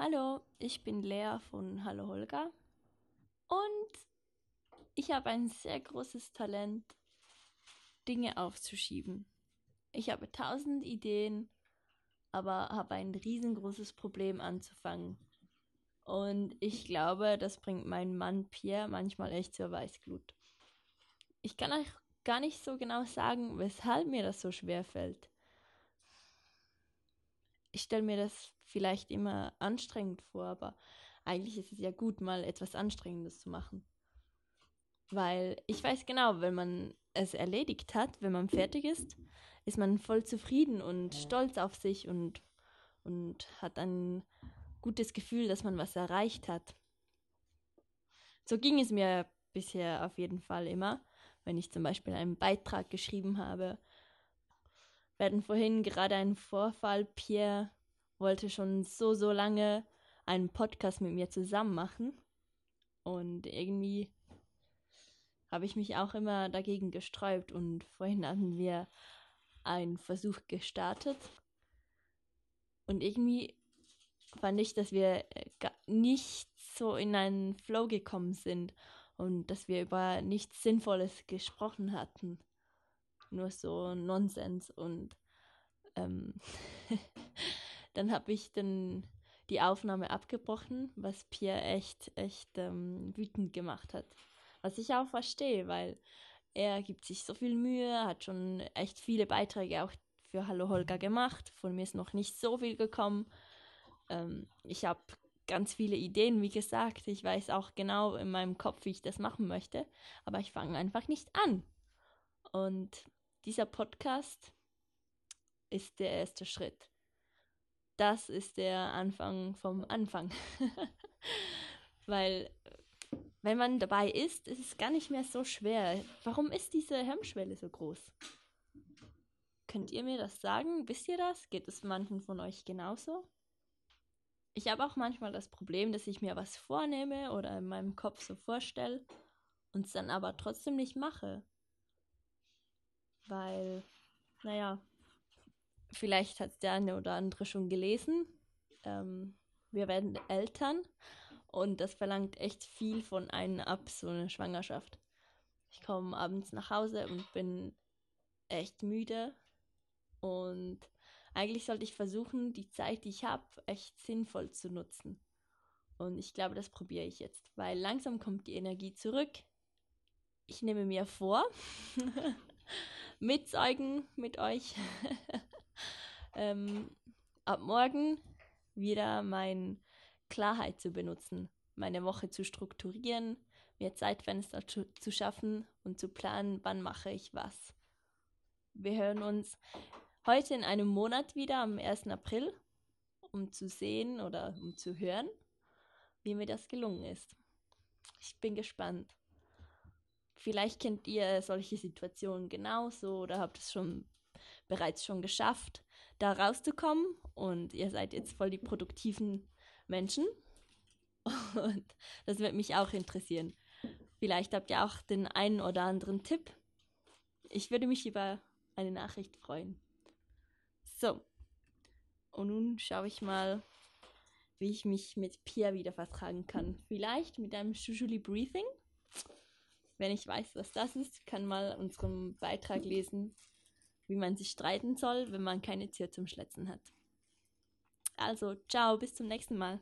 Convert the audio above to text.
Hallo, ich bin Lea von Hallo Holger und ich habe ein sehr großes Talent, Dinge aufzuschieben. Ich habe tausend Ideen, aber habe ein riesengroßes Problem anzufangen. Und ich glaube, das bringt meinen Mann Pierre manchmal echt zur Weißglut. Ich kann euch gar nicht so genau sagen, weshalb mir das so schwer fällt. Ich stelle mir das vielleicht immer anstrengend vor, aber eigentlich ist es ja gut, mal etwas Anstrengendes zu machen. Weil ich weiß genau, wenn man es erledigt hat, wenn man fertig ist, ist man voll zufrieden und stolz auf sich und, und hat ein gutes Gefühl, dass man was erreicht hat. So ging es mir bisher auf jeden Fall immer, wenn ich zum Beispiel einen Beitrag geschrieben habe. Wir hatten vorhin gerade einen Vorfall. Pierre wollte schon so, so lange einen Podcast mit mir zusammen machen. Und irgendwie habe ich mich auch immer dagegen gesträubt. Und vorhin hatten wir einen Versuch gestartet. Und irgendwie fand ich, dass wir äh, nicht so in einen Flow gekommen sind und dass wir über nichts Sinnvolles gesprochen hatten. Nur so Nonsens und ähm, dann habe ich dann die Aufnahme abgebrochen, was Pierre echt, echt ähm, wütend gemacht hat. Was ich auch verstehe, weil er gibt sich so viel Mühe, hat schon echt viele Beiträge auch für Hallo Holger gemacht. Von mir ist noch nicht so viel gekommen. Ähm, ich habe ganz viele Ideen, wie gesagt. Ich weiß auch genau in meinem Kopf, wie ich das machen möchte. Aber ich fange einfach nicht an. Und dieser Podcast ist der erste Schritt das ist der Anfang vom Anfang. Weil wenn man dabei ist, ist es gar nicht mehr so schwer. Warum ist diese Hemmschwelle so groß? Könnt ihr mir das sagen? Wisst ihr das? Geht es manchen von euch genauso? Ich habe auch manchmal das Problem, dass ich mir was vornehme oder in meinem Kopf so vorstelle und es dann aber trotzdem nicht mache. Weil, naja, vielleicht hat es der eine oder andere schon gelesen. Ähm, wir werden Eltern und das verlangt echt viel von einem ab, so eine Schwangerschaft. Ich komme abends nach Hause und bin echt müde und eigentlich sollte ich versuchen, die Zeit, die ich habe, echt sinnvoll zu nutzen. Und ich glaube, das probiere ich jetzt, weil langsam kommt die Energie zurück. Ich nehme mir vor, mitzeugen mit euch, ähm, ab morgen wieder meine Klarheit zu benutzen, meine Woche zu strukturieren, mir Zeitfenster zu, zu schaffen und zu planen, wann mache ich was. Wir hören uns heute in einem Monat wieder am 1. April, um zu sehen oder um zu hören, wie mir das gelungen ist. Ich bin gespannt. Vielleicht kennt ihr solche Situationen genauso oder habt es schon bereits schon geschafft, da rauszukommen und ihr seid jetzt voll die produktiven Menschen. Und das wird mich auch interessieren. Vielleicht habt ihr auch den einen oder anderen Tipp. Ich würde mich über eine Nachricht freuen. So. Und nun schaue ich mal, wie ich mich mit Pia wieder vertragen kann. Vielleicht mit einem Shujuli Briefing. Wenn ich weiß, was das ist, kann mal unseren Beitrag lesen wie man sich streiten soll, wenn man keine Tier zum Schletzen hat. Also, ciao, bis zum nächsten Mal.